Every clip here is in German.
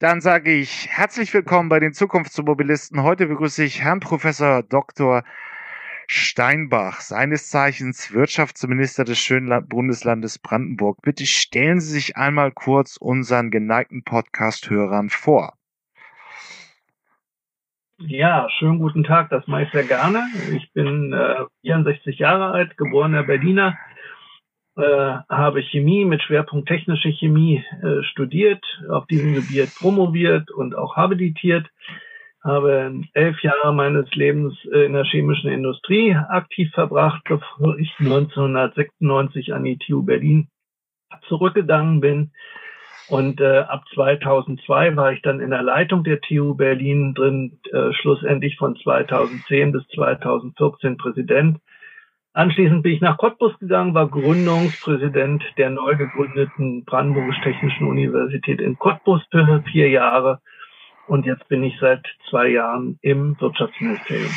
Dann sage ich herzlich willkommen bei den Zukunftsmobilisten. Heute begrüße ich Herrn Professor Dr. Steinbach, seines Zeichens Wirtschaftsminister des schönen Bundeslandes Brandenburg. Bitte stellen Sie sich einmal kurz unseren geneigten Podcast-Hörern vor. Ja, schönen guten Tag, das mache ich sehr gerne. Ich bin äh, 64 Jahre alt, geborener Berliner, äh, habe Chemie mit Schwerpunkt technische Chemie äh, studiert, auf diesem Gebiet promoviert und auch habilitiert. Habe elf Jahre meines Lebens äh, in der chemischen Industrie aktiv verbracht, bevor ich 1996 an die TU Berlin zurückgegangen bin. Und äh, ab 2002 war ich dann in der Leitung der TU Berlin drin, äh, schlussendlich von 2010 bis 2014 Präsident Anschließend bin ich nach Cottbus gegangen, war Gründungspräsident der neu gegründeten Brandenburgisch-Technischen Universität in Cottbus für vier Jahre. Und jetzt bin ich seit zwei Jahren im Wirtschaftsministerium.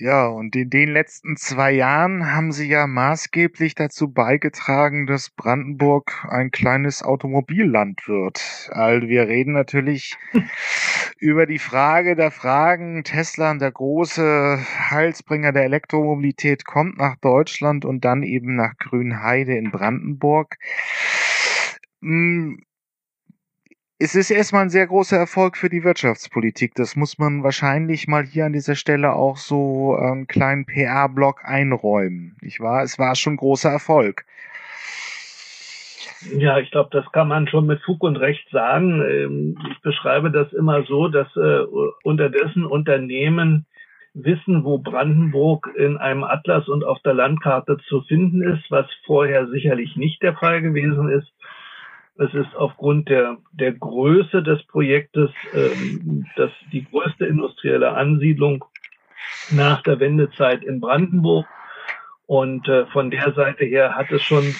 Ja, und in den letzten zwei Jahren haben Sie ja maßgeblich dazu beigetragen, dass Brandenburg ein kleines Automobilland wird. Also wir reden natürlich über die Frage der Fragen. Tesla, der große Heilsbringer der Elektromobilität, kommt nach Deutschland und dann eben nach Grünheide in Brandenburg. Hm, es ist erstmal ein sehr großer Erfolg für die Wirtschaftspolitik. Das muss man wahrscheinlich mal hier an dieser Stelle auch so einen kleinen PR-Block einräumen. Ich war, es war schon großer Erfolg. Ja, ich glaube, das kann man schon mit Fug und Recht sagen. Ähm, ich beschreibe das immer so, dass äh, unterdessen Unternehmen wissen, wo Brandenburg in einem Atlas und auf der Landkarte zu finden ist, was vorher sicherlich nicht der Fall gewesen ist. Es ist aufgrund der, der Größe des Projektes ähm, das die größte industrielle Ansiedlung nach der Wendezeit in Brandenburg. Und äh, von der Seite her hat es schon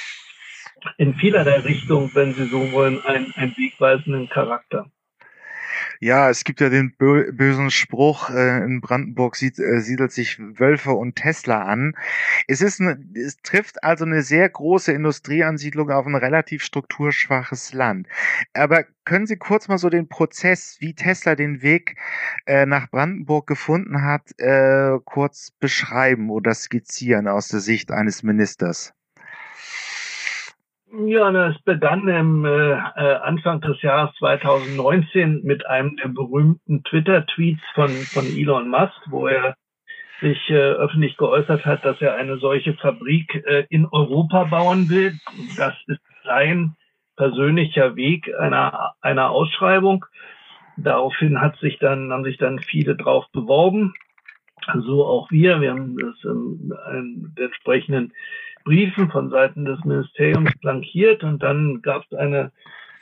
in vielerlei Richtung, wenn Sie so wollen, einen, einen wegweisenden Charakter. Ja, es gibt ja den bösen Spruch, äh, in Brandenburg sieht, äh, siedelt sich Wölfe und Tesla an. Es ist eine, es trifft also eine sehr große Industrieansiedlung auf ein relativ strukturschwaches Land. Aber können Sie kurz mal so den Prozess, wie Tesla den Weg äh, nach Brandenburg gefunden hat, äh, kurz beschreiben oder skizzieren aus der Sicht eines Ministers? Ja, das begann im äh, äh Anfang des Jahres 2019 mit einem der berühmten Twitter-Tweets von, von Elon Musk, wo er sich äh, öffentlich geäußert hat, dass er eine solche Fabrik äh, in Europa bauen will. Das ist sein persönlicher Weg einer, einer Ausschreibung. Daraufhin hat sich dann, haben sich dann viele drauf beworben. So auch wir. Wir haben das in, in entsprechenden Briefen von Seiten des Ministeriums flankiert und dann gab es eine,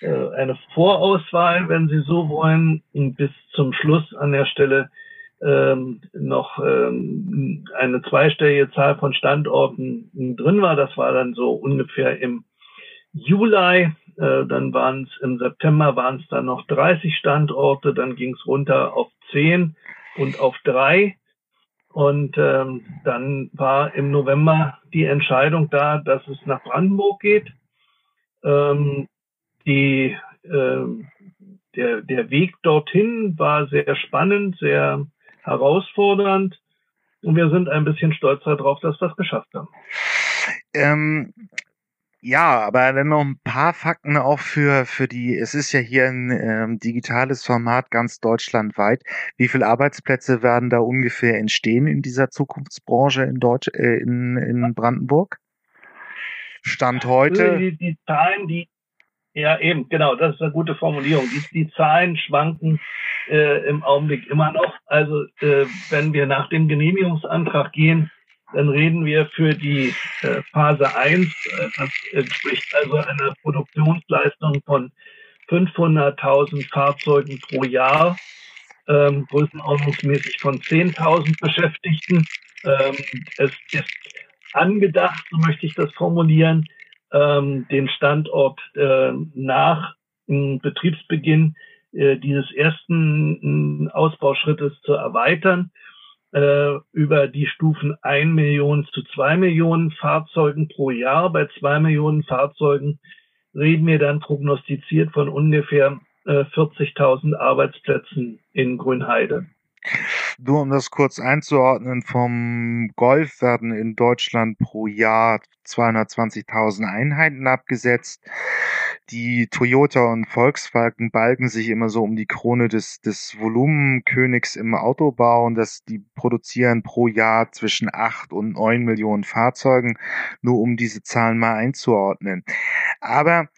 äh, eine Vorauswahl, wenn Sie so wollen, bis zum Schluss an der Stelle ähm, noch ähm, eine zweistellige Zahl von Standorten drin war. Das war dann so ungefähr im Juli. Äh, dann waren es im September waren es dann noch 30 Standorte. Dann ging es runter auf 10 und auf drei. Und ähm, dann war im November die Entscheidung da, dass es nach Brandenburg geht. Ähm, die, äh, der, der Weg dorthin war sehr spannend, sehr herausfordernd. Und wir sind ein bisschen stolz darauf, dass wir es geschafft haben. Ähm, ja, aber dann noch ein paar Fakten auch für, für die, es ist ja hier ein ähm, digitales Format ganz deutschlandweit. Wie viele Arbeitsplätze werden da ungefähr entstehen in dieser Zukunftsbranche in Deutsch, äh, in, in Brandenburg? Stand heute? Die, die Zahlen, die, ja eben, genau, das ist eine gute Formulierung. Die, die Zahlen schwanken äh, im Augenblick immer noch. Also äh, wenn wir nach dem Genehmigungsantrag gehen, dann reden wir für die äh, Phase 1, äh, das entspricht also einer Produktionsleistung von 500.000 Fahrzeugen pro Jahr, ähm, größenordnungsmäßig von 10.000 Beschäftigten. Ähm, es ist angedacht, so möchte ich das formulieren, ähm, den Standort äh, nach äh, Betriebsbeginn äh, dieses ersten äh, Ausbauschrittes zu erweitern äh, über die Stufen 1 Million zu 2 Millionen Fahrzeugen pro Jahr. Bei 2 Millionen Fahrzeugen reden wir dann prognostiziert von ungefähr äh, 40.000 Arbeitsplätzen in Grünheide. Nur um das kurz einzuordnen, vom Golf werden in Deutschland pro Jahr 220.000 Einheiten abgesetzt. Die Toyota und Volkswagen balgen sich immer so um die Krone des, des Volumenkönigs im Autobau und das, die produzieren pro Jahr zwischen acht und neun Millionen Fahrzeugen, nur um diese Zahlen mal einzuordnen. Aber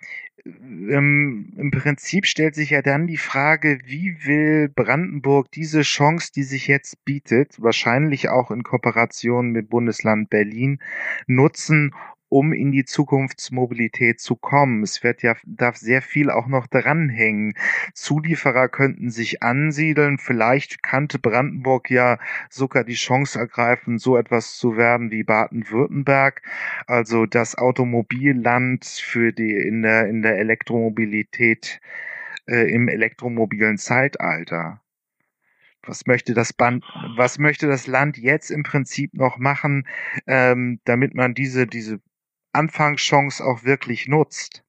ähm, im Prinzip stellt sich ja dann die Frage, wie will Brandenburg diese Chance, die sich jetzt bietet, wahrscheinlich auch in Kooperation mit Bundesland Berlin, nutzen, um in die Zukunftsmobilität zu kommen. Es wird ja, darf sehr viel auch noch dranhängen. Zulieferer könnten sich ansiedeln. Vielleicht kannte Brandenburg ja sogar die Chance ergreifen, so etwas zu werden wie Baden-Württemberg. Also das Automobilland für die, in der, in der Elektromobilität, äh, im elektromobilen Zeitalter. Was möchte das Band, was möchte das Land jetzt im Prinzip noch machen, ähm, damit man diese, diese Anfangschance auch wirklich nutzt?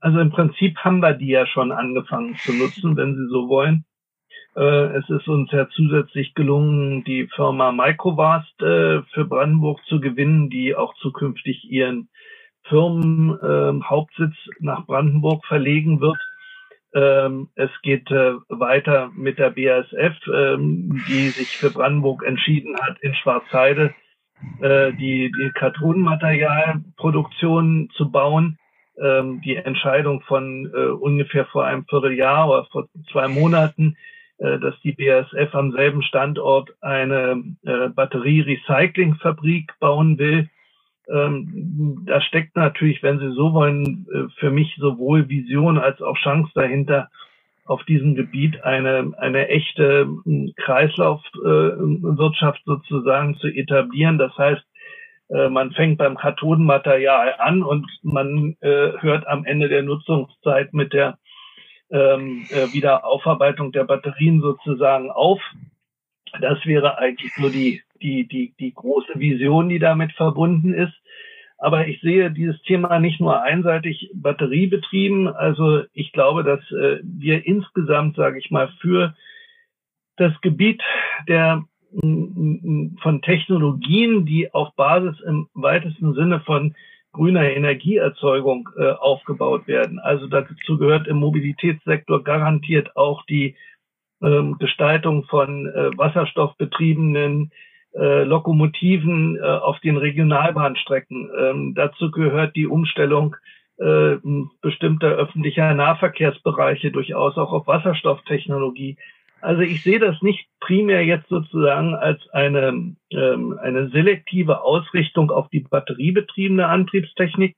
Also im Prinzip haben wir die ja schon angefangen zu nutzen, wenn Sie so wollen. Äh, es ist uns ja zusätzlich gelungen, die Firma Microvast äh, für Brandenburg zu gewinnen, die auch zukünftig ihren Firmenhauptsitz ähm, nach Brandenburg verlegen wird. Ähm, es geht äh, weiter mit der BASF, ähm, die sich für Brandenburg entschieden hat, in Schwarzheide äh, die, die Kartonmaterialproduktion zu bauen. Ähm, die Entscheidung von äh, ungefähr vor einem Vierteljahr oder vor zwei Monaten, äh, dass die BASF am selben Standort eine äh, Batterie-Recycling-Fabrik bauen will. Ähm, da steckt natürlich, wenn Sie so wollen, äh, für mich sowohl Vision als auch Chance dahinter, auf diesem Gebiet eine, eine echte hm, Kreislaufwirtschaft äh, sozusagen zu etablieren. Das heißt, äh, man fängt beim Kathodenmaterial an und man äh, hört am Ende der Nutzungszeit mit der ähm, äh, Wiederaufarbeitung der Batterien sozusagen auf. Das wäre eigentlich so die, die, die, die große Vision, die damit verbunden ist. Aber ich sehe dieses Thema nicht nur einseitig batteriebetrieben. Also ich glaube, dass äh, wir insgesamt, sage ich mal, für das Gebiet der von Technologien, die auf Basis im weitesten Sinne von grüner Energieerzeugung äh, aufgebaut werden. Also dazu gehört im Mobilitätssektor garantiert auch die ähm, Gestaltung von äh, wasserstoffbetriebenen äh, Lokomotiven äh, auf den Regionalbahnstrecken. Ähm, dazu gehört die Umstellung äh, bestimmter öffentlicher Nahverkehrsbereiche durchaus auch auf Wasserstofftechnologie. Also ich sehe das nicht primär jetzt sozusagen als eine, ähm, eine selektive Ausrichtung auf die batteriebetriebene Antriebstechnik,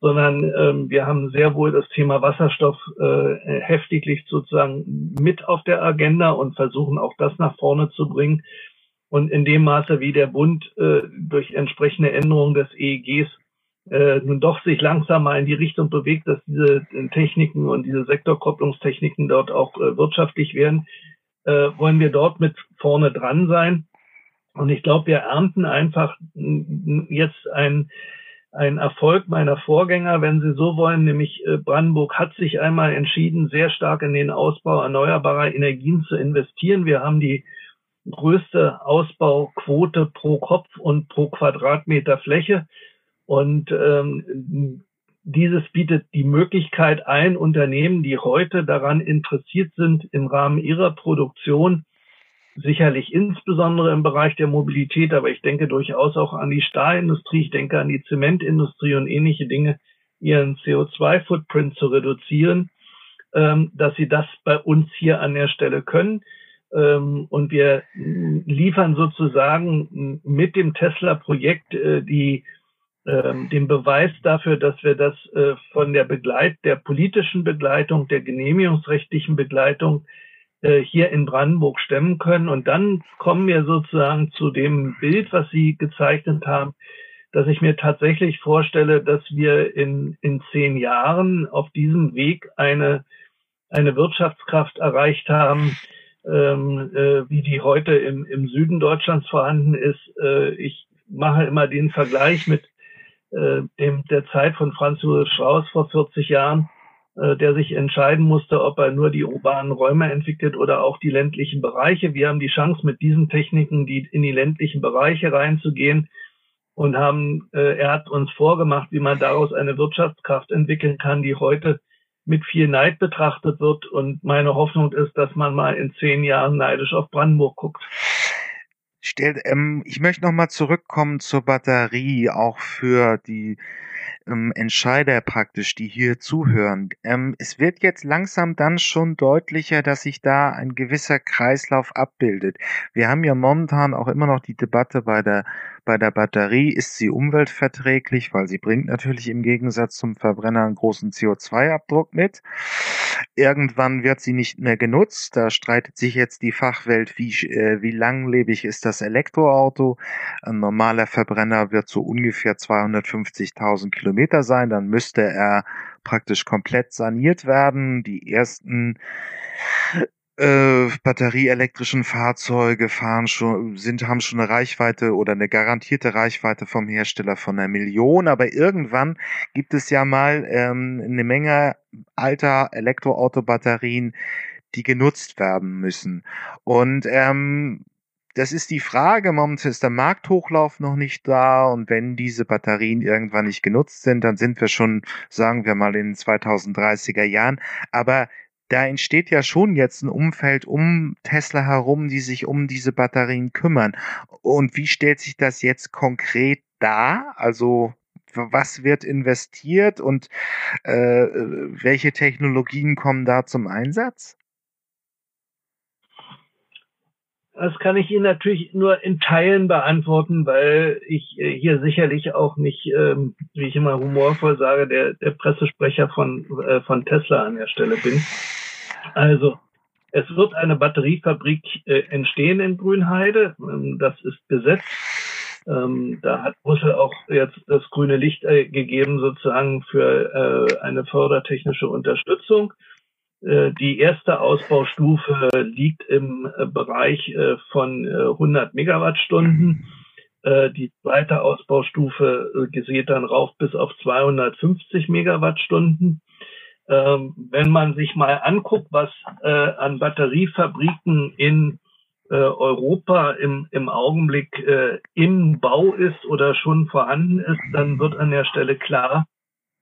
sondern ähm, wir haben sehr wohl das Thema Wasserstoff äh, heftiglich sozusagen mit auf der Agenda und versuchen auch das nach vorne zu bringen. Und in dem Maße, wie der Bund äh, durch entsprechende Änderungen des EEGs äh, nun doch sich langsam mal in die Richtung bewegt, dass diese Techniken und diese Sektorkopplungstechniken dort auch äh, wirtschaftlich werden, äh, wollen wir dort mit vorne dran sein. Und ich glaube, wir ernten einfach jetzt ein, ein Erfolg meiner Vorgänger, wenn Sie so wollen, nämlich äh, Brandenburg hat sich einmal entschieden, sehr stark in den Ausbau erneuerbarer Energien zu investieren. Wir haben die größte Ausbauquote pro Kopf und pro Quadratmeter Fläche. Und ähm, dieses bietet die Möglichkeit ein, Unternehmen, die heute daran interessiert sind, im Rahmen ihrer Produktion, sicherlich insbesondere im Bereich der Mobilität, aber ich denke durchaus auch an die Stahlindustrie, ich denke an die Zementindustrie und ähnliche Dinge, ihren CO2-Footprint zu reduzieren, ähm, dass sie das bei uns hier an der Stelle können. Ähm, und wir liefern sozusagen mit dem Tesla-Projekt äh, die ähm, den Beweis dafür, dass wir das äh, von der Begleit, der politischen Begleitung, der genehmigungsrechtlichen Begleitung äh, hier in Brandenburg stemmen können. Und dann kommen wir sozusagen zu dem Bild, was Sie gezeichnet haben, dass ich mir tatsächlich vorstelle, dass wir in, in zehn Jahren auf diesem Weg eine, eine Wirtschaftskraft erreicht haben, ähm, äh, wie die heute im, im Süden Deutschlands vorhanden ist. Äh, ich mache immer den Vergleich mit äh, dem, der Zeit von Franz Josef Strauß vor 40 Jahren, äh, der sich entscheiden musste, ob er nur die urbanen Räume entwickelt oder auch die ländlichen Bereiche. Wir haben die Chance, mit diesen Techniken die in die ländlichen Bereiche reinzugehen und haben, äh, er hat uns vorgemacht, wie man daraus eine Wirtschaftskraft entwickeln kann, die heute mit viel Neid betrachtet wird. Und meine Hoffnung ist, dass man mal in zehn Jahren neidisch auf Brandenburg guckt. Stellt, ähm, ich möchte noch mal zurückkommen zur Batterie, auch für die ähm, Entscheider praktisch, die hier zuhören. Ähm, es wird jetzt langsam dann schon deutlicher, dass sich da ein gewisser Kreislauf abbildet. Wir haben ja momentan auch immer noch die Debatte bei der bei der Batterie ist sie umweltverträglich, weil sie bringt natürlich im Gegensatz zum Verbrenner einen großen CO2-Abdruck mit. Irgendwann wird sie nicht mehr genutzt. Da streitet sich jetzt die Fachwelt, wie, äh, wie langlebig ist das Elektroauto. Ein normaler Verbrenner wird so ungefähr 250.000 Kilometer sein. Dann müsste er praktisch komplett saniert werden. Die ersten äh, batterieelektrischen Fahrzeuge fahren schon, sind, haben schon eine Reichweite oder eine garantierte Reichweite vom Hersteller von einer Million, aber irgendwann gibt es ja mal ähm, eine Menge alter Elektroautobatterien, die genutzt werden müssen. Und ähm, das ist die Frage. Momentan ist der Markthochlauf noch nicht da und wenn diese Batterien irgendwann nicht genutzt sind, dann sind wir schon, sagen wir mal, in den 2030er Jahren. Aber da entsteht ja schon jetzt ein Umfeld um Tesla herum, die sich um diese Batterien kümmern. Und wie stellt sich das jetzt konkret dar? Also was wird investiert und äh, welche Technologien kommen da zum Einsatz? Das kann ich Ihnen natürlich nur in Teilen beantworten, weil ich äh, hier sicherlich auch nicht, ähm, wie ich immer humorvoll sage, der, der Pressesprecher von, äh, von Tesla an der Stelle bin. Also, es wird eine Batteriefabrik äh, entstehen in Grünheide. Ähm, das ist besetzt. Ähm, da hat Brüssel auch jetzt das grüne Licht äh, gegeben, sozusagen für äh, eine fördertechnische Unterstützung. Äh, die erste Ausbaustufe liegt im äh, Bereich äh, von 100 Megawattstunden. Die zweite Ausbaustufe geht dann rauf bis auf 250 Megawattstunden. Ähm, wenn man sich mal anguckt, was äh, an Batteriefabriken in äh, Europa im, im Augenblick äh, im Bau ist oder schon vorhanden ist, dann wird an der Stelle klar,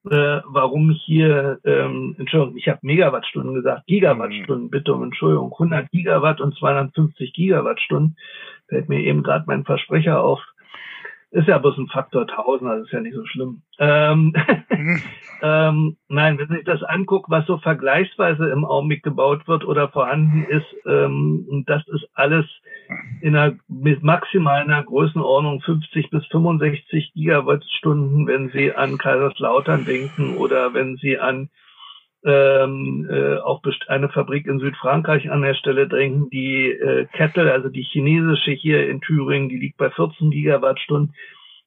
äh, warum hier, ähm, Entschuldigung, ich habe Megawattstunden gesagt, Gigawattstunden, mhm. bitte um Entschuldigung, 100 Gigawatt und 250 Gigawattstunden, fällt mir eben gerade mein Versprecher auf, ist ja bloß ein Faktor 1000, also ist ja nicht so schlimm. Ähm, mhm. ähm, nein, wenn ich das angucke, was so vergleichsweise im Augenblick gebaut wird oder vorhanden ist, ähm, das ist alles in einer mit maximal einer Größenordnung 50 bis 65 Gigawattstunden, wenn Sie an Kaiserslautern denken oder wenn Sie an ähm, äh, auch eine Fabrik in Südfrankreich an der Stelle drängen. Die äh, Kettle, also die chinesische hier in Thüringen, die liegt bei 14 Gigawattstunden.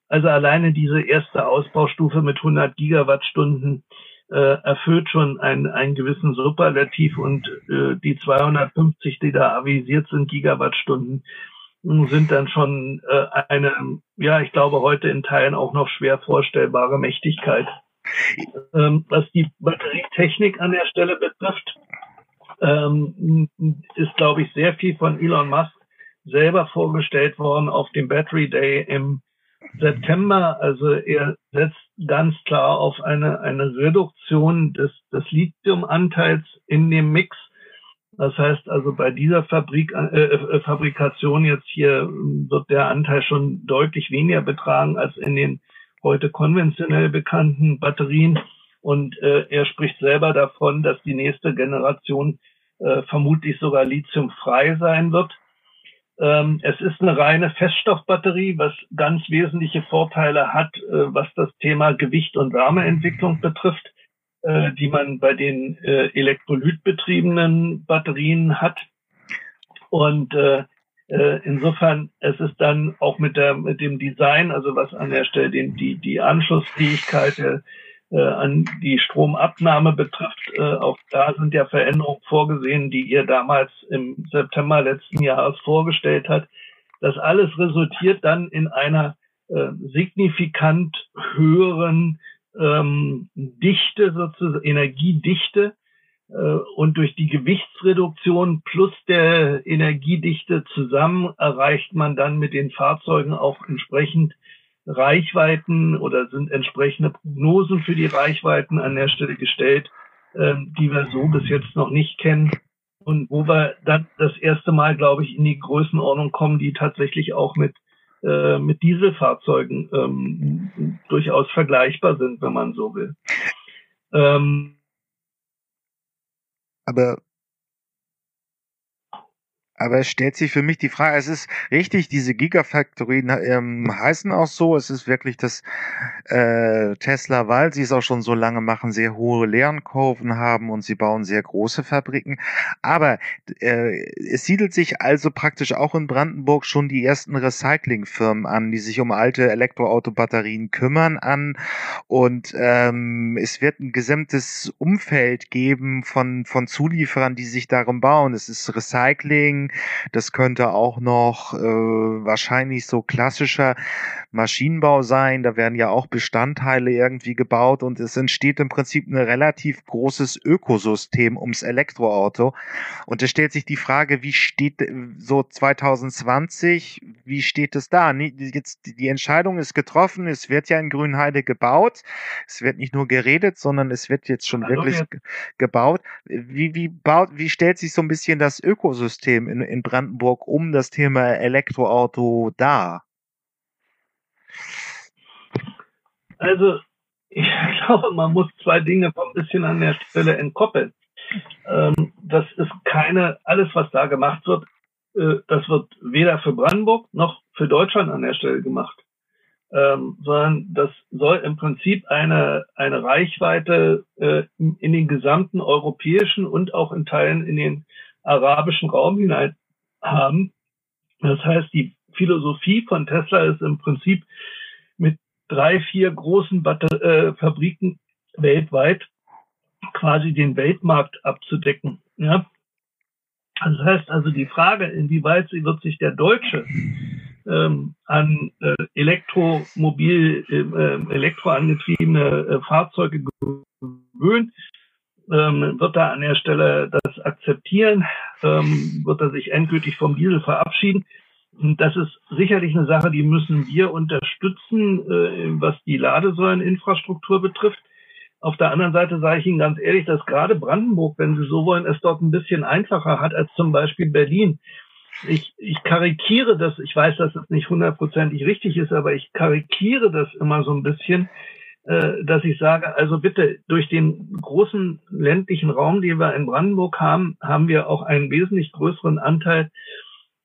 Also alleine diese erste Ausbaustufe mit 100 Gigawattstunden äh, erfüllt schon einen, einen gewissen Superlativ und äh, die 250, die da avisiert sind, Gigawattstunden, sind dann schon äh, eine, ja, ich glaube heute in Teilen auch noch schwer vorstellbare Mächtigkeit. Ähm, was die Batterietechnik an der Stelle betrifft, ähm, ist, glaube ich, sehr viel von Elon Musk selber vorgestellt worden auf dem Battery Day im September. Also er setzt ganz klar auf eine, eine Reduktion des, des Lithiumanteils in dem Mix. Das heißt also bei dieser Fabrik, äh, äh Fabrikation jetzt hier wird der Anteil schon deutlich weniger betragen als in den heute konventionell bekannten Batterien. Und äh, er spricht selber davon, dass die nächste Generation äh, vermutlich sogar lithiumfrei sein wird. Ähm, es ist eine reine Feststoffbatterie, was ganz wesentliche Vorteile hat, äh, was das Thema Gewicht und Wärmeentwicklung betrifft, äh, die man bei den äh, elektrolytbetriebenen Batterien hat. Und äh, äh, insofern, es ist dann auch mit der, mit dem Design, also was an der Stelle den, die, die Anschlussfähigkeit äh, an die Stromabnahme betrifft, äh, auch da sind ja Veränderungen vorgesehen, die ihr damals im September letzten Jahres vorgestellt hat. Das alles resultiert dann in einer äh, signifikant höheren ähm, Dichte, sozusagen Energiedichte äh, und durch die Gewichtsreduktion plus der Energiedichte zusammen erreicht man dann mit den Fahrzeugen auch entsprechend Reichweiten oder sind entsprechende Prognosen für die Reichweiten an der Stelle gestellt, äh, die wir so bis jetzt noch nicht kennen und wo wir dann das erste Mal, glaube ich, in die Größenordnung kommen, die tatsächlich auch mit äh, mit Dieselfahrzeugen ähm, durchaus vergleichbar sind, wenn man so will. Ähm, aber aber es stellt sich für mich die Frage, es ist richtig, diese Gigafactory ähm, heißen auch so, es ist wirklich das äh, Tesla, weil sie es auch schon so lange machen, sehr hohe Lernkurven haben und sie bauen sehr große Fabriken. Aber äh, es siedelt sich also praktisch auch in Brandenburg schon die ersten Recyclingfirmen an, die sich um alte Elektroautobatterien kümmern an und ähm, es wird ein gesamtes Umfeld geben von, von Zulieferern, die sich darum bauen. Es ist Recycling, das könnte auch noch äh, wahrscheinlich so klassischer Maschinenbau sein. Da werden ja auch Bestandteile irgendwie gebaut und es entsteht im Prinzip ein relativ großes Ökosystem ums Elektroauto. Und es stellt sich die Frage, wie steht so 2020, wie steht es da? Jetzt die Entscheidung ist getroffen, es wird ja in Grünheide gebaut. Es wird nicht nur geredet, sondern es wird jetzt schon Hallo, wirklich jetzt. gebaut. Wie, wie baut, wie stellt sich so ein bisschen das Ökosystem in, in Brandenburg um das Thema Elektroauto dar? Also, ich glaube, man muss zwei Dinge ein bisschen an der Stelle entkoppeln. Ähm, das ist keine, alles, was da gemacht wird, äh, das wird weder für Brandenburg noch für Deutschland an der Stelle gemacht. Ähm, sondern das soll im Prinzip eine, eine Reichweite äh, in den gesamten europäischen und auch in Teilen in den arabischen Raum hinein haben. Das heißt, die Philosophie von Tesla ist im Prinzip mit drei, vier großen Batter äh, Fabriken weltweit quasi den Weltmarkt abzudecken. Ja? Das heißt also die Frage, inwieweit wird sich der Deutsche ähm, an äh, Elektromobil, äh, elektroangetriebene äh, Fahrzeuge gewöhnen, ähm, wird er an der Stelle das akzeptieren, ähm, wird er sich endgültig vom Diesel verabschieden. Das ist sicherlich eine Sache, die müssen wir unterstützen, äh, was die Ladesäuleninfrastruktur betrifft. Auf der anderen Seite sage ich Ihnen ganz ehrlich, dass gerade Brandenburg, wenn Sie so wollen, es dort ein bisschen einfacher hat als zum Beispiel Berlin. Ich, ich karikiere das, ich weiß, dass es nicht hundertprozentig richtig ist, aber ich karikiere das immer so ein bisschen, dass ich sage, also bitte, durch den großen ländlichen Raum, den wir in Brandenburg haben, haben wir auch einen wesentlich größeren Anteil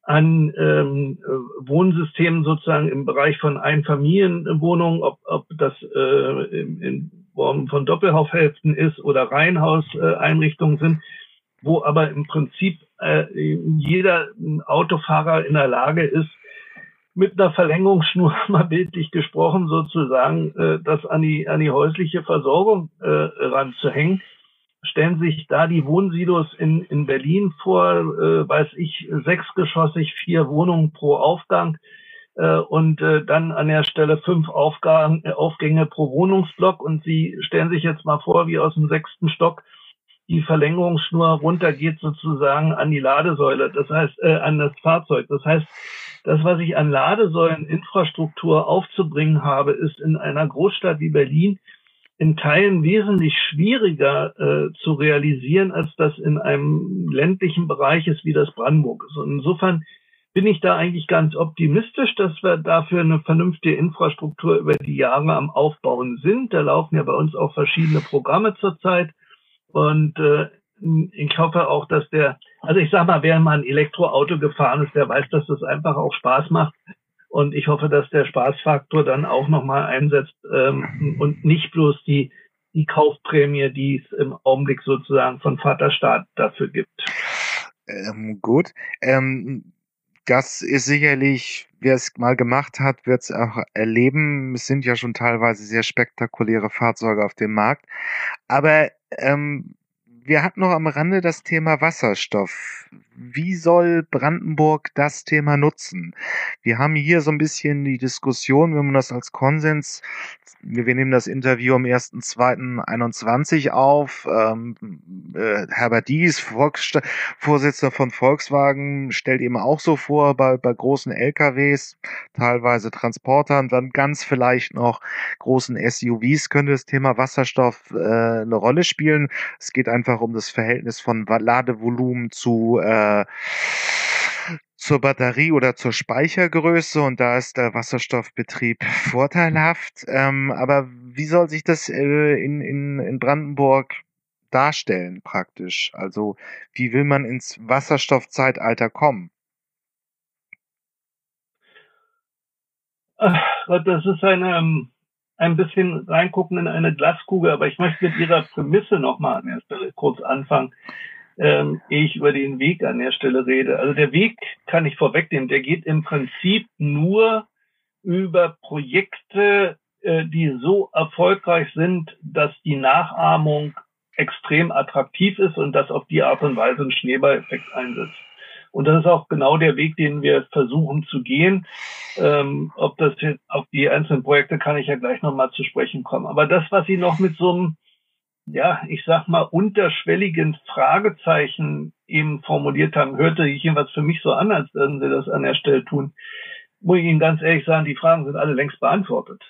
an ähm, Wohnsystemen sozusagen im Bereich von Einfamilienwohnungen, ob, ob das äh, in, Form von Doppelhaushälften ist oder Reihenhauseinrichtungen äh, sind, wo aber im Prinzip äh, jeder Autofahrer in der Lage ist, mit einer Verlängerungsschnur mal bildlich gesprochen sozusagen äh, das an die an die häusliche Versorgung äh, ranzuhängen. Stellen sich da die Wohnsilos in, in Berlin vor, äh, weiß ich, sechsgeschossig, vier Wohnungen pro Aufgang äh, und äh, dann an der Stelle fünf Aufgang, äh, Aufgänge pro Wohnungsblock und Sie stellen sich jetzt mal vor, wie aus dem sechsten Stock die Verlängerungsschnur runtergeht sozusagen an die Ladesäule, das heißt äh, an das Fahrzeug. Das heißt, das, was ich an Ladesäuleninfrastruktur aufzubringen habe, ist in einer Großstadt wie Berlin in Teilen wesentlich schwieriger äh, zu realisieren, als das in einem ländlichen Bereich ist, wie das Brandenburg ist. Und insofern bin ich da eigentlich ganz optimistisch, dass wir dafür eine vernünftige Infrastruktur über die Jahre am Aufbauen sind. Da laufen ja bei uns auch verschiedene Programme zurzeit. Und äh, ich hoffe auch, dass der, also ich sag mal, wer mal ein Elektroauto gefahren ist, der weiß, dass das einfach auch Spaß macht. Und ich hoffe, dass der Spaßfaktor dann auch nochmal einsetzt ähm, und nicht bloß die, die Kaufprämie, die es im Augenblick sozusagen von Vaterstaat dafür gibt. Ähm, gut. Ähm, das ist sicherlich, wer es mal gemacht hat, wird es auch erleben. Es sind ja schon teilweise sehr spektakuläre Fahrzeuge auf dem Markt. Aber ähm, wir hatten noch am Rande das Thema Wasserstoff. Wie soll Brandenburg das Thema nutzen? Wir haben hier so ein bisschen die Diskussion, wenn man das als Konsens, wir, nehmen das Interview am 1.2.21 auf, ähm, äh, Herbert Dies, Volks Vorsitzender von Volkswagen, stellt eben auch so vor, bei, bei großen LKWs, teilweise Transportern, dann ganz vielleicht noch großen SUVs könnte das Thema Wasserstoff äh, eine Rolle spielen. Es geht einfach um das Verhältnis von Ladevolumen zu äh, zur Batterie oder zur Speichergröße und da ist der Wasserstoffbetrieb vorteilhaft. Ähm, aber wie soll sich das äh, in, in, in Brandenburg darstellen praktisch? Also wie will man ins Wasserstoffzeitalter kommen? Das ist eine, ähm, ein bisschen reingucken in eine Glaskugel, aber ich möchte mit Ihrer Prämisse nochmal an der Stelle kurz anfangen ähm, ich über den Weg an der Stelle rede. Also der Weg kann ich vorwegnehmen, der geht im Prinzip nur über Projekte, äh, die so erfolgreich sind, dass die Nachahmung extrem attraktiv ist und dass auf die Art und Weise ein Schneeballeffekt einsetzt. Und das ist auch genau der Weg, den wir versuchen zu gehen. Ähm, ob das jetzt auf die einzelnen Projekte kann ich ja gleich nochmal zu sprechen kommen. Aber das, was Sie noch mit so einem ja, ich sag mal, unterschwelligen Fragezeichen eben formuliert haben, hörte ich jedenfalls für mich so an, als würden sie das an der Stelle tun. Muss ich Ihnen ganz ehrlich sagen, die Fragen sind alle längst beantwortet.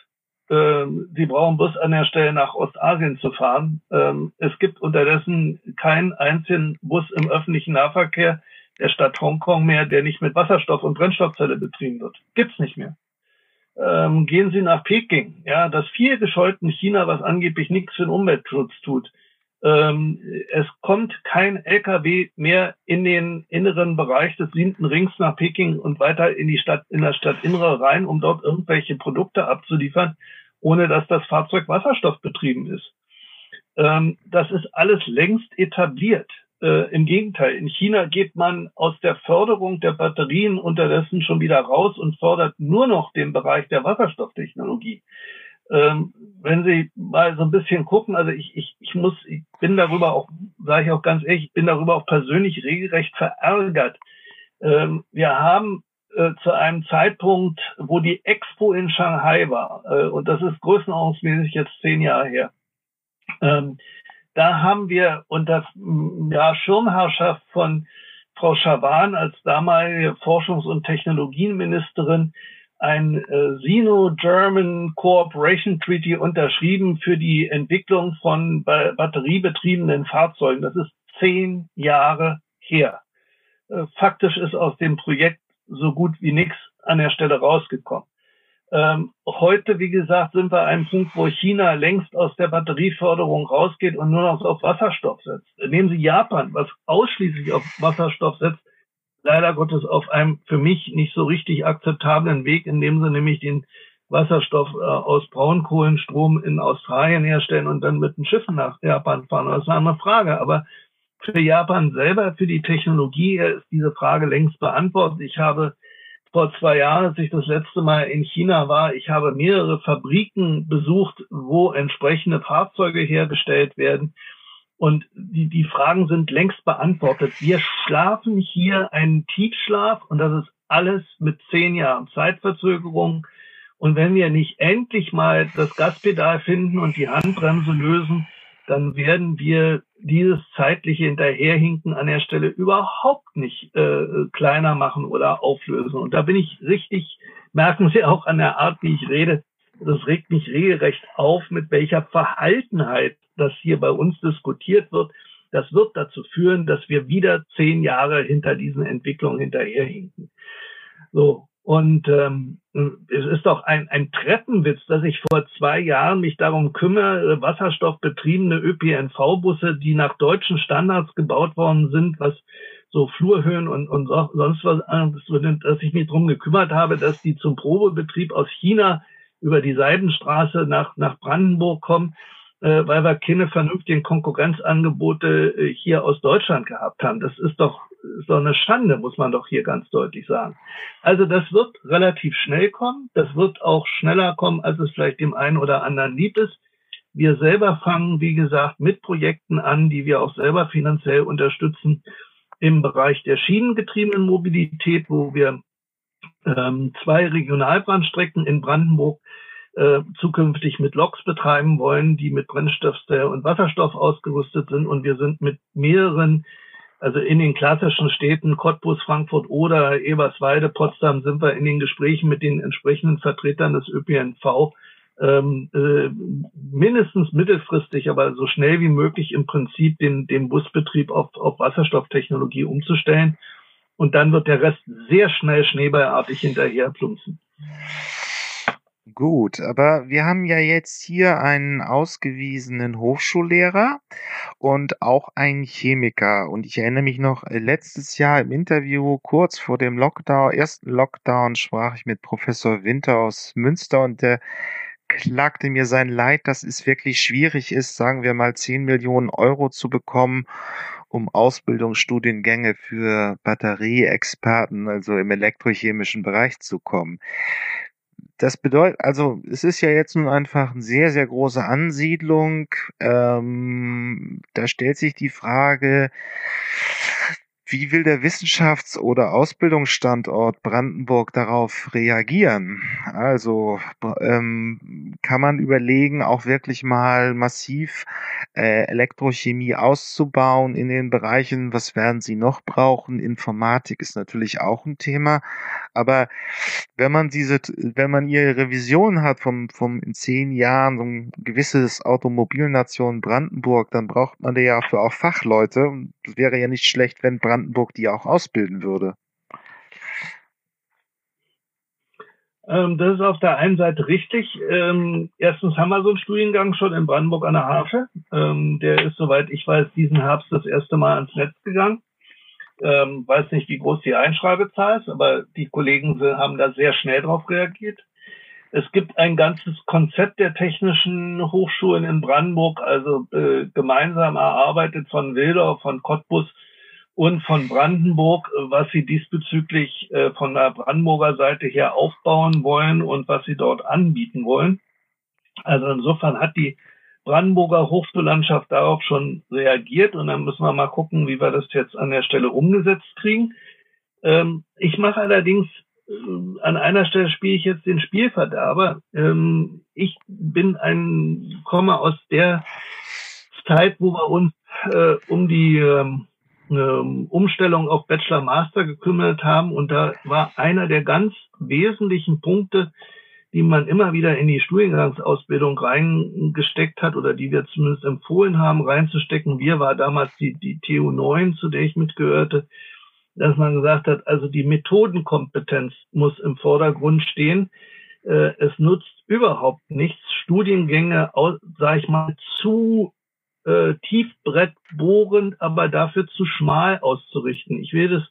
Ähm, sie brauchen bloß an der Stelle nach Ostasien zu fahren. Ähm, es gibt unterdessen keinen einzigen Bus im öffentlichen Nahverkehr der Stadt Hongkong mehr, der nicht mit Wasserstoff und Brennstoffzelle betrieben wird. Gibt's nicht mehr ähm, gehen Sie nach Peking, ja, das viel gescholten China, was angeblich nichts für den Umweltschutz tut. Ähm, es kommt kein LKW mehr in den inneren Bereich des siebten Rings nach Peking und weiter in die Stadt, in der Stadtinnere rein, um dort irgendwelche Produkte abzuliefern, ohne dass das Fahrzeug wasserstoffbetrieben ist. Ähm, das ist alles längst etabliert. Äh, Im Gegenteil, in China geht man aus der Förderung der Batterien unterdessen schon wieder raus und fördert nur noch den Bereich der Wasserstofftechnologie. Ähm, wenn Sie mal so ein bisschen gucken, also ich, ich, ich muss, ich bin darüber auch, sage ich auch ganz ehrlich, ich bin darüber auch persönlich regelrecht verärgert. Ähm, wir haben äh, zu einem Zeitpunkt, wo die Expo in Shanghai war, äh, und das ist größenordnungsmäßig jetzt zehn Jahre her, ähm, da haben wir unter ja, Schirmherrschaft von Frau Schawan als damalige Forschungs- und Technologienministerin ein äh, Sino-German Cooperation Treaty unterschrieben für die Entwicklung von ba batteriebetriebenen Fahrzeugen. Das ist zehn Jahre her. Äh, faktisch ist aus dem Projekt so gut wie nichts an der Stelle rausgekommen. Ähm, heute, wie gesagt, sind wir an einem Punkt, wo China längst aus der Batterieförderung rausgeht und nur noch auf Wasserstoff setzt. Nehmen Sie Japan, was ausschließlich auf Wasserstoff setzt, leider Gottes auf einem für mich nicht so richtig akzeptablen Weg, indem sie nämlich den Wasserstoff äh, aus Braunkohlenstrom in Australien herstellen und dann mit den Schiffen nach Japan fahren. Das ist eine Frage. Aber für Japan selber, für die Technologie ist diese Frage längst beantwortet. Ich habe vor zwei Jahren, als ich das letzte Mal in China war, ich habe mehrere Fabriken besucht, wo entsprechende Fahrzeuge hergestellt werden. Und die, die Fragen sind längst beantwortet. Wir schlafen hier einen Tiefschlaf und das ist alles mit zehn Jahren Zeitverzögerung. Und wenn wir nicht endlich mal das Gaspedal finden und die Handbremse lösen, dann werden wir dieses zeitliche Hinterherhinken an der Stelle überhaupt nicht äh, kleiner machen oder auflösen. Und da bin ich richtig, merken Sie auch an der Art, wie ich rede, das regt mich regelrecht auf, mit welcher Verhaltenheit das hier bei uns diskutiert wird. Das wird dazu führen, dass wir wieder zehn Jahre hinter diesen Entwicklungen hinterherhinken. So, und ähm, es ist doch ein, ein Treppenwitz, dass ich vor zwei Jahren mich darum kümmere, wasserstoffbetriebene ÖPNV-Busse, die nach deutschen Standards gebaut worden sind, was so Flurhöhen und, und sonst was, dass ich mich darum gekümmert habe, dass die zum Probebetrieb aus China über die Seidenstraße nach, nach Brandenburg kommen, äh, weil wir keine vernünftigen Konkurrenzangebote äh, hier aus Deutschland gehabt haben. Das ist doch so eine Schande, muss man doch hier ganz deutlich sagen. Also das wird relativ schnell kommen. Das wird auch schneller kommen, als es vielleicht dem einen oder anderen lieb ist. Wir selber fangen, wie gesagt, mit Projekten an, die wir auch selber finanziell unterstützen. im Bereich der schienengetriebenen Mobilität, wo wir ähm, zwei Regionalbahnstrecken in Brandenburg äh, zukünftig mit Loks betreiben wollen, die mit Brennstoffzelle und Wasserstoff ausgerüstet sind. Und wir sind mit mehreren, also in den klassischen Städten Cottbus, Frankfurt oder Eberswalde, Potsdam, sind wir in den Gesprächen mit den entsprechenden Vertretern des ÖPNV ähm, äh, mindestens mittelfristig, aber so schnell wie möglich im Prinzip den, den Busbetrieb auf, auf Wasserstofftechnologie umzustellen. Und dann wird der Rest sehr schnell schneeballartig hinterher plumpsen. Gut, aber wir haben ja jetzt hier einen ausgewiesenen Hochschullehrer und auch einen Chemiker. Und ich erinnere mich noch, äh, letztes Jahr im Interview, kurz vor dem Lockdown, ersten Lockdown, sprach ich mit Professor Winter aus Münster und der klagte mir sein Leid, dass es wirklich schwierig ist, sagen wir mal 10 Millionen Euro zu bekommen, um Ausbildungsstudiengänge für Batterieexperten, also im elektrochemischen Bereich zu kommen. Das bedeutet, also es ist ja jetzt nun einfach eine sehr, sehr große Ansiedlung. Ähm, da stellt sich die Frage, wie will der Wissenschafts- oder Ausbildungsstandort Brandenburg darauf reagieren? Also ähm, kann man überlegen, auch wirklich mal massiv äh, Elektrochemie auszubauen in den Bereichen. Was werden Sie noch brauchen? Informatik ist natürlich auch ein Thema. Aber wenn man diese, wenn man ihre Vision hat vom, vom in zehn Jahren so ein gewisses Automobilnation Brandenburg, dann braucht man da ja für auch Fachleute. Es wäre ja nicht schlecht, wenn Brandenburg Brandenburg die auch ausbilden würde? Ähm, das ist auf der einen Seite richtig. Ähm, erstens haben wir so einen Studiengang schon in Brandenburg an der Hafe. Ähm, der ist, soweit ich weiß, diesen Herbst das erste Mal ans Netz gegangen. Ähm, weiß nicht, wie groß die Einschreibezahl ist, aber die Kollegen haben da sehr schnell drauf reagiert. Es gibt ein ganzes Konzept der technischen Hochschulen in Brandenburg, also äh, gemeinsam erarbeitet von Wildorf, von Cottbus und von Brandenburg, was sie diesbezüglich äh, von der Brandenburger Seite her aufbauen wollen und was sie dort anbieten wollen. Also insofern hat die Brandenburger Hochschullandschaft darauf schon reagiert und dann müssen wir mal gucken, wie wir das jetzt an der Stelle umgesetzt kriegen. Ähm, ich mache allerdings äh, an einer Stelle spiele ich jetzt den Spielverderber. Ähm, ich bin ein, komme aus der Zeit, wo wir uns äh, um die ähm, eine Umstellung auf Bachelor-Master gekümmert haben. Und da war einer der ganz wesentlichen Punkte, die man immer wieder in die Studiengangsausbildung reingesteckt hat oder die wir zumindest empfohlen haben, reinzustecken. Wir war damals die, die TU 9, zu der ich mitgehörte, dass man gesagt hat, also die Methodenkompetenz muss im Vordergrund stehen. Äh, es nutzt überhaupt nichts, Studiengänge, sag ich mal, zu äh, Tiefbrett bohrend, aber dafür zu schmal auszurichten. Ich will das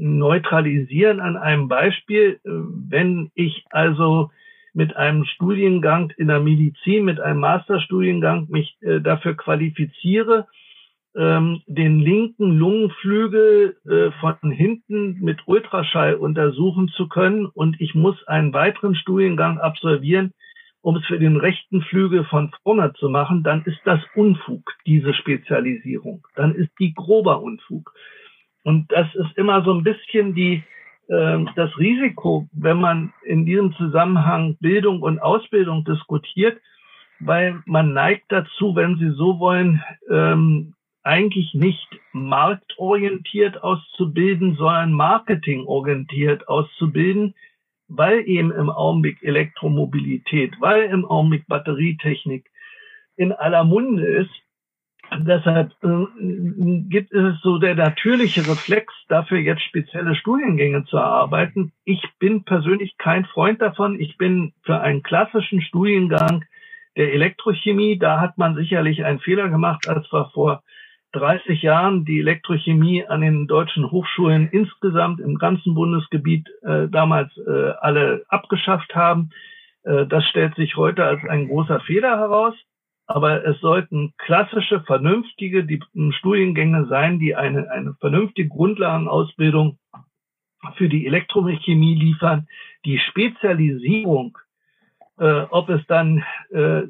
neutralisieren an einem Beispiel. Wenn ich also mit einem Studiengang in der Medizin, mit einem Masterstudiengang mich äh, dafür qualifiziere, ähm, den linken Lungenflügel äh, von hinten mit Ultraschall untersuchen zu können und ich muss einen weiteren Studiengang absolvieren, um es für den rechten Flügel von vorne zu machen, dann ist das Unfug, diese Spezialisierung. Dann ist die grober Unfug. Und das ist immer so ein bisschen die, äh, das Risiko, wenn man in diesem Zusammenhang Bildung und Ausbildung diskutiert, weil man neigt dazu, wenn Sie so wollen, ähm, eigentlich nicht marktorientiert auszubilden, sondern marketingorientiert auszubilden, weil eben im Augenblick Elektromobilität, weil im Augenblick Batterietechnik in aller Munde ist. Deshalb äh, gibt es so der natürliche Reflex, dafür jetzt spezielle Studiengänge zu erarbeiten. Ich bin persönlich kein Freund davon. Ich bin für einen klassischen Studiengang der Elektrochemie. Da hat man sicherlich einen Fehler gemacht, als wir vor 30 Jahren die Elektrochemie an den deutschen Hochschulen insgesamt im ganzen Bundesgebiet äh, damals äh, alle abgeschafft haben. Äh, das stellt sich heute als ein großer Fehler heraus. Aber es sollten klassische, vernünftige die, Studiengänge sein, die eine, eine vernünftige Grundlagenausbildung für die Elektrochemie liefern. Die Spezialisierung äh, ob es dann äh,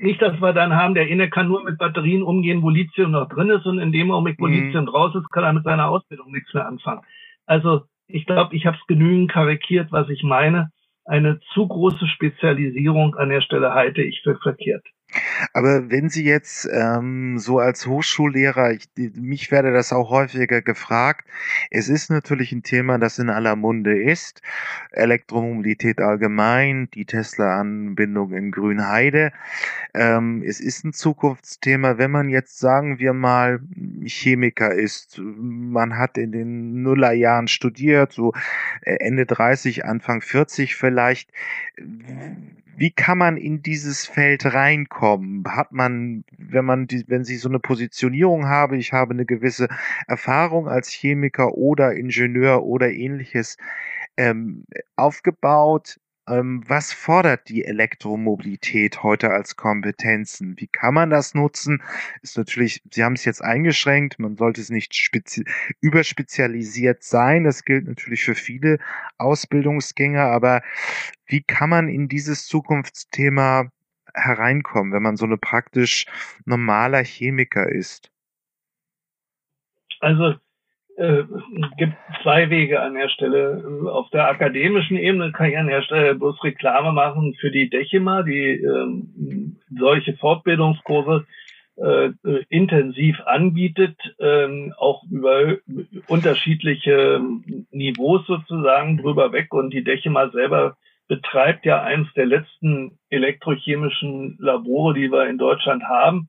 nicht, dass wir dann haben, der eine kann nur mit Batterien umgehen, wo Lithium noch drin ist und in dem Augenblick, wo mhm. Lithium draus ist, kann er mit seiner Ausbildung nichts mehr anfangen. Also ich glaube, ich habe es genügend karikiert, was ich meine. Eine zu große Spezialisierung an der Stelle halte ich für verkehrt. Aber wenn Sie jetzt ähm, so als Hochschullehrer, ich, mich werde das auch häufiger gefragt, es ist natürlich ein Thema, das in aller Munde ist. Elektromobilität allgemein, die Tesla-Anbindung in Grünheide. Ähm, es ist ein Zukunftsthema, wenn man jetzt, sagen wir mal, Chemiker ist. Man hat in den Nullerjahren studiert, so äh, Ende 30, Anfang 40 vielleicht wie kann man in dieses Feld reinkommen? Hat man, wenn man die, wenn Sie so eine Positionierung habe, ich habe eine gewisse Erfahrung als Chemiker oder Ingenieur oder ähnliches ähm, aufgebaut, was fordert die Elektromobilität heute als Kompetenzen? Wie kann man das nutzen? Ist natürlich, Sie haben es jetzt eingeschränkt, man sollte es nicht überspezialisiert sein. Das gilt natürlich für viele Ausbildungsgänge, aber wie kann man in dieses Zukunftsthema hereinkommen, wenn man so eine praktisch normaler Chemiker ist? Also äh, gibt zwei Wege an der Stelle. Auf der akademischen Ebene kann ich an der Stelle bloß Reklame machen für die Dechima, die ähm, solche Fortbildungskurse äh, intensiv anbietet, ähm, auch über unterschiedliche Niveaus sozusagen drüber weg. Und die Dechima selber betreibt ja eins der letzten elektrochemischen Labore, die wir in Deutschland haben.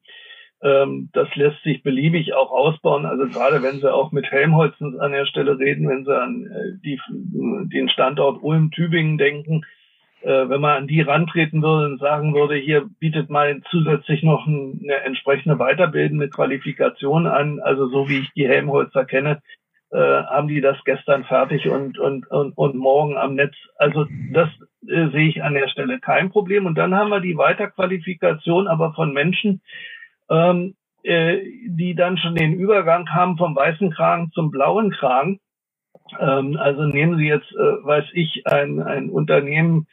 Ähm, das lässt sich beliebig auch ausbauen. Also gerade wenn Sie auch mit Helmholtz an der Stelle reden, wenn Sie an äh, die, den Standort Ulm-Tübingen denken, äh, wenn man an die rantreten würde und sagen würde, hier bietet mal zusätzlich noch eine entsprechende weiterbildende Qualifikation an, also so wie ich die Helmholtzer kenne, äh, haben die das gestern fertig und, und, und, und morgen am Netz. Also das äh, sehe ich an der Stelle kein Problem. Und dann haben wir die Weiterqualifikation aber von Menschen, ähm, äh, die dann schon den Übergang haben vom weißen Kragen zum blauen Kragen. Ähm, also nehmen Sie jetzt, äh, weiß ich, ein, ein Unternehmen,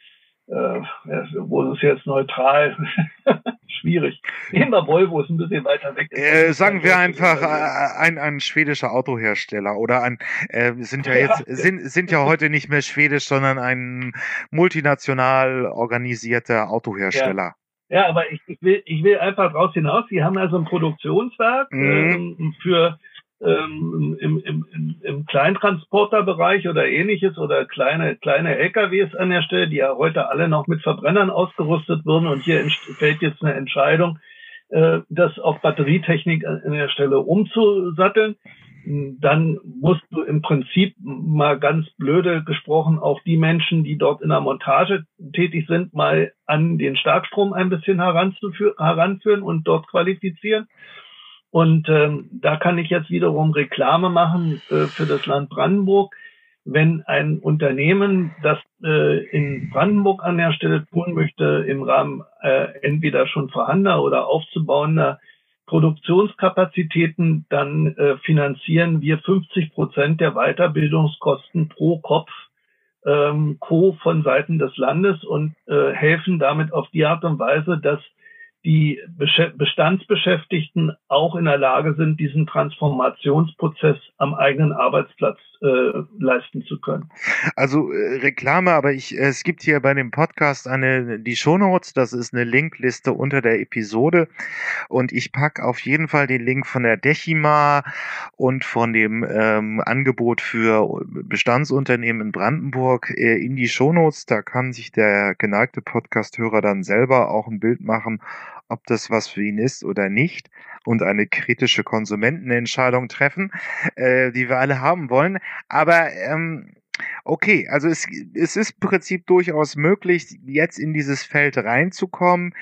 äh, wo ist jetzt neutral? Schwierig. Nehmen wir Volvo, ist ein bisschen weiter weg. Äh, sagen wir einfach äh, ein, ein schwedischer Autohersteller oder ein, äh, sind ja jetzt, sind, sind ja heute nicht mehr schwedisch, sondern ein multinational organisierter Autohersteller. Ja. Ja, aber ich, ich, will, ich will einfach draus hinaus. Sie haben also ein Produktionswerk mhm. ähm, für ähm, im, im, im, im Kleintransporterbereich oder ähnliches oder kleine, kleine LKWs an der Stelle, die ja heute alle noch mit Verbrennern ausgerüstet wurden. Und hier fällt jetzt eine Entscheidung, äh, das auf Batterietechnik an der Stelle umzusatteln dann musst du im Prinzip mal ganz blöde gesprochen auch die Menschen, die dort in der Montage tätig sind, mal an den Starkstrom ein bisschen heranführen und dort qualifizieren. Und ähm, da kann ich jetzt wiederum Reklame machen äh, für das Land Brandenburg. Wenn ein Unternehmen, das äh, in Brandenburg an der Stelle tun möchte, im Rahmen äh, entweder schon vorhandener oder aufzubauender Produktionskapazitäten, dann äh, finanzieren wir 50 Prozent der Weiterbildungskosten pro Kopf ähm, Co von Seiten des Landes und äh, helfen damit auf die Art und Weise, dass die Bestandsbeschäftigten auch in der Lage sind, diesen Transformationsprozess am eigenen Arbeitsplatz äh, leisten zu können. Also äh, Reklame, aber ich, es gibt hier bei dem Podcast eine die Shownotes, das ist eine Linkliste unter der Episode und ich pack auf jeden Fall den Link von der Dechima und von dem ähm, Angebot für Bestandsunternehmen in Brandenburg äh, in die Shownotes. Da kann sich der geneigte Podcast-Hörer dann selber auch ein Bild machen, ob das was für ihn ist oder nicht und eine kritische Konsumentenentscheidung treffen, äh, die wir alle haben wollen. Aber ähm, okay, also es, es ist im Prinzip durchaus möglich, jetzt in dieses Feld reinzukommen.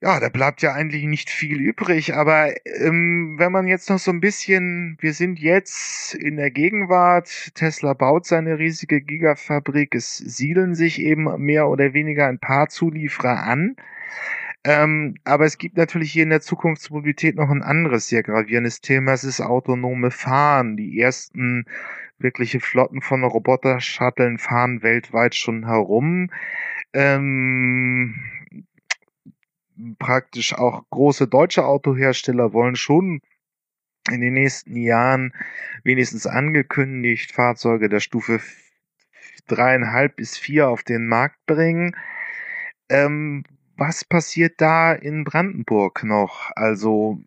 Ja, da bleibt ja eigentlich nicht viel übrig, aber ähm, wenn man jetzt noch so ein bisschen, wir sind jetzt in der Gegenwart, Tesla baut seine riesige Gigafabrik, es siedeln sich eben mehr oder weniger ein paar Zulieferer an. Ähm, aber es gibt natürlich hier in der Zukunftsmobilität noch ein anderes sehr gravierendes Thema. Es ist autonome Fahren. Die ersten wirkliche Flotten von Roboter-Shuttlen fahren weltweit schon herum. Ähm, praktisch auch große deutsche Autohersteller wollen schon in den nächsten Jahren wenigstens angekündigt Fahrzeuge der Stufe dreieinhalb bis vier auf den Markt bringen. Ähm, was passiert da in Brandenburg noch? Also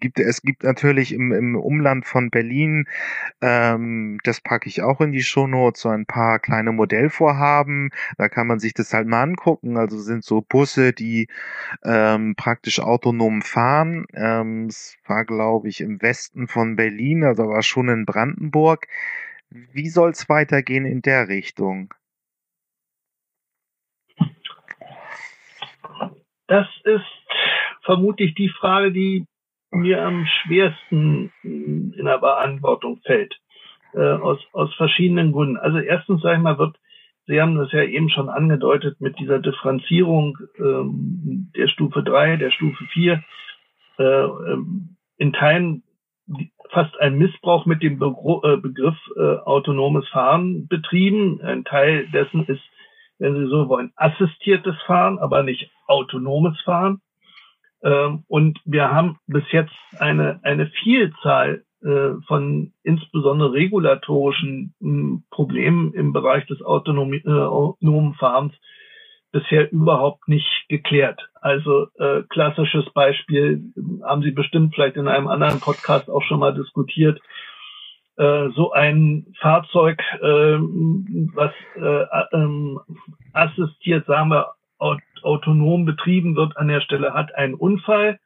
gibt es gibt natürlich im, im Umland von Berlin, ähm, das packe ich auch in die Shownotes, so ein paar kleine Modellvorhaben. Da kann man sich das halt mal angucken. Also sind so Busse, die ähm, praktisch autonom fahren. Ähm, es war, glaube ich, im Westen von Berlin, also war schon in Brandenburg. Wie soll es weitergehen in der Richtung? Das ist vermutlich die Frage, die mir am schwersten in der Beantwortung fällt. Äh, aus, aus verschiedenen Gründen. Also erstens, sage ich mal, wird, Sie haben das ja eben schon angedeutet mit dieser Differenzierung ähm, der Stufe 3, der Stufe 4, äh, ähm, in Teilen fast ein Missbrauch mit dem Begr äh, Begriff äh, autonomes Fahren betrieben. Ein Teil dessen ist, wenn Sie so wollen, assistiertes Fahren, aber nicht autonomes Fahren. Ähm, und wir haben bis jetzt eine, eine Vielzahl äh, von insbesondere regulatorischen hm, Problemen im Bereich des autonomen, äh, autonomen Fahrens bisher überhaupt nicht geklärt. Also äh, klassisches Beispiel haben Sie bestimmt vielleicht in einem anderen Podcast auch schon mal diskutiert. Äh, so ein Fahrzeug, äh, was äh, äh, assistiert, sagen wir, autonom betrieben wird an der Stelle, hat einen Unfall.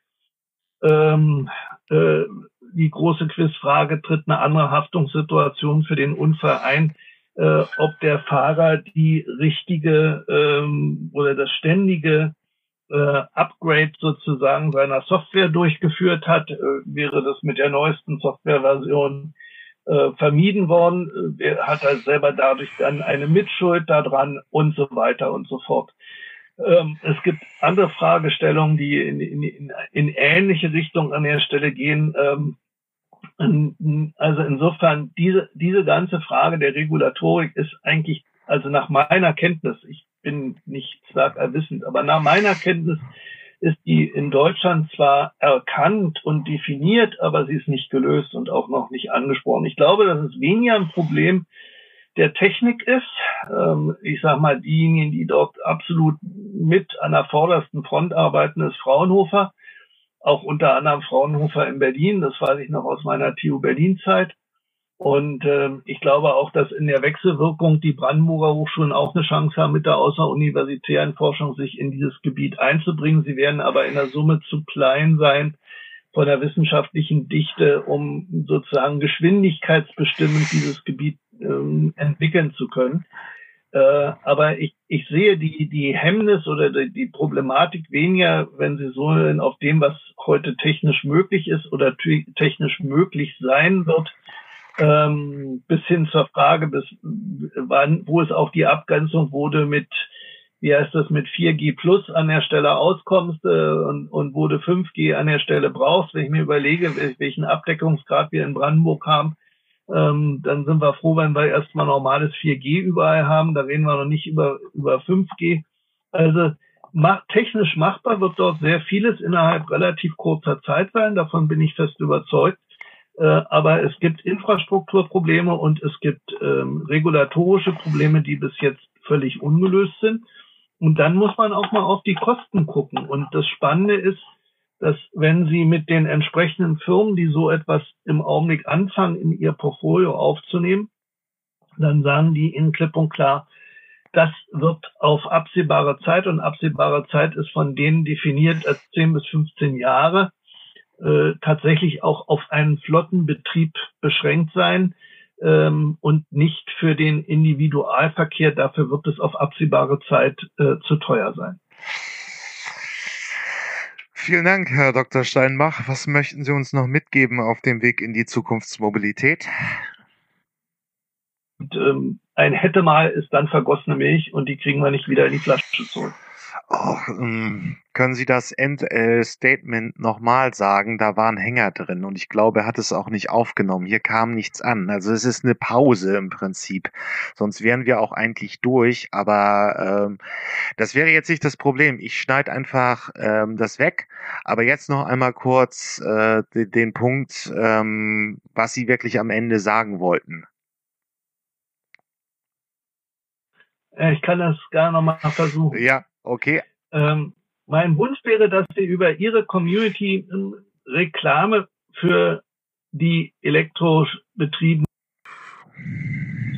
Ähm, äh, die große Quizfrage tritt eine andere Haftungssituation für den Unfall ein, äh, ob der Fahrer die richtige ähm, oder das ständige äh, Upgrade sozusagen seiner Software durchgeführt hat, äh, wäre das mit der neuesten Softwareversion äh, vermieden worden, äh, hat er selber dadurch dann eine Mitschuld daran und so weiter und so fort. Ähm, es gibt andere Fragestellungen, die in, in, in ähnliche Richtung an der Stelle gehen. Ähm, also insofern, diese, diese ganze Frage der Regulatorik ist eigentlich, also nach meiner Kenntnis, ich bin nicht stark erwissend, aber nach meiner Kenntnis ist die in Deutschland zwar erkannt und definiert, aber sie ist nicht gelöst und auch noch nicht angesprochen. Ich glaube, das ist weniger ein Problem der Technik ist. Ähm, ich sage mal, diejenigen, die dort absolut mit an der vordersten Front arbeiten, ist Fraunhofer. Auch unter anderem Fraunhofer in Berlin. Das weiß ich noch aus meiner TU Berlin-Zeit. Und äh, ich glaube auch, dass in der Wechselwirkung die Brandenburger Hochschulen auch eine Chance haben, mit der außeruniversitären Forschung sich in dieses Gebiet einzubringen. Sie werden aber in der Summe zu klein sein von der wissenschaftlichen Dichte, um sozusagen geschwindigkeitsbestimmend dieses Gebiet ähm, entwickeln zu können. Äh, aber ich, ich sehe die, die Hemmnis oder die, die Problematik weniger, wenn Sie so auf dem, was heute technisch möglich ist oder technisch möglich sein wird, ähm, bis hin zur Frage, bis wann, wo es auch die Abgrenzung wurde mit, wie heißt das, mit 4G Plus an der Stelle auskommst äh, und, und wo du 5G an der Stelle brauchst. Wenn ich mir überlege, welchen Abdeckungsgrad wir in Brandenburg haben, ähm, dann sind wir froh, wenn wir erstmal normales 4G überall haben. Da reden wir noch nicht über, über 5G. Also mach, technisch machbar wird dort sehr vieles innerhalb relativ kurzer Zeit sein. Davon bin ich fest überzeugt. Äh, aber es gibt Infrastrukturprobleme und es gibt ähm, regulatorische Probleme, die bis jetzt völlig ungelöst sind. Und dann muss man auch mal auf die Kosten gucken. Und das Spannende ist, dass wenn Sie mit den entsprechenden Firmen, die so etwas im Augenblick anfangen, in Ihr Portfolio aufzunehmen, dann sagen die Ihnen klipp und klar, das wird auf absehbare Zeit und absehbare Zeit ist von denen definiert als 10 bis 15 Jahre äh, tatsächlich auch auf einen Flottenbetrieb beschränkt sein ähm, und nicht für den Individualverkehr. Dafür wird es auf absehbare Zeit äh, zu teuer sein. Vielen Dank, Herr Dr. Steinbach. Was möchten Sie uns noch mitgeben auf dem Weg in die Zukunftsmobilität? Und, ähm, ein hätte mal ist dann vergossene Milch und die kriegen wir nicht wieder in die Flasche zurück. Oh, ähm, können Sie das Endstatement äh, nochmal sagen? Da war ein Hänger drin und ich glaube, er hat es auch nicht aufgenommen. Hier kam nichts an. Also es ist eine Pause im Prinzip. Sonst wären wir auch eigentlich durch. Aber ähm, das wäre jetzt nicht das Problem. Ich schneide einfach ähm, das weg. Aber jetzt noch einmal kurz äh, den, den Punkt, ähm, was Sie wirklich am Ende sagen wollten. Äh, ich kann das gerne nochmal versuchen. Ja, okay. Ähm, mein Wunsch wäre, dass Sie über Ihre Community Reklame für die elektrobetriebene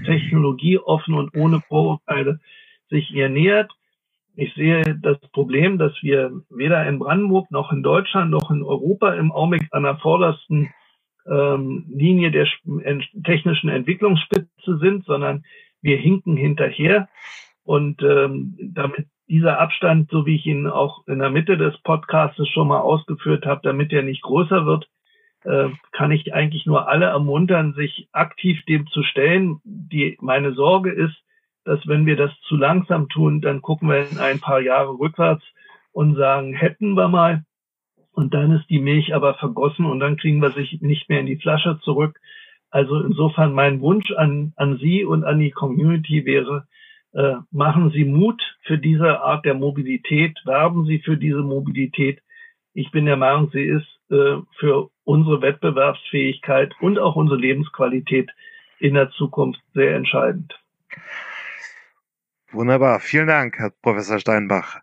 Technologie offen und ohne Vorurteile sich ihr nähert. Ich sehe das Problem, dass wir weder in Brandenburg noch in Deutschland noch in Europa im Augenblick an der vordersten ähm, Linie der technischen Entwicklungsspitze sind, sondern wir hinken hinterher. Und ähm, damit dieser Abstand, so wie ich ihn auch in der Mitte des Podcasts schon mal ausgeführt habe, damit er nicht größer wird, äh, kann ich eigentlich nur alle ermuntern, sich aktiv dem zu stellen. Die, meine Sorge ist, dass wenn wir das zu langsam tun, dann gucken wir in ein paar Jahre rückwärts und sagen, hätten wir mal. Und dann ist die Milch aber vergossen und dann kriegen wir sich nicht mehr in die Flasche zurück. Also insofern mein Wunsch an, an Sie und an die Community wäre, äh, machen Sie Mut für diese Art der Mobilität, werben Sie für diese Mobilität. Ich bin der Meinung, sie ist äh, für unsere Wettbewerbsfähigkeit und auch unsere Lebensqualität in der Zukunft sehr entscheidend. Wunderbar. Vielen Dank, Herr Professor Steinbach.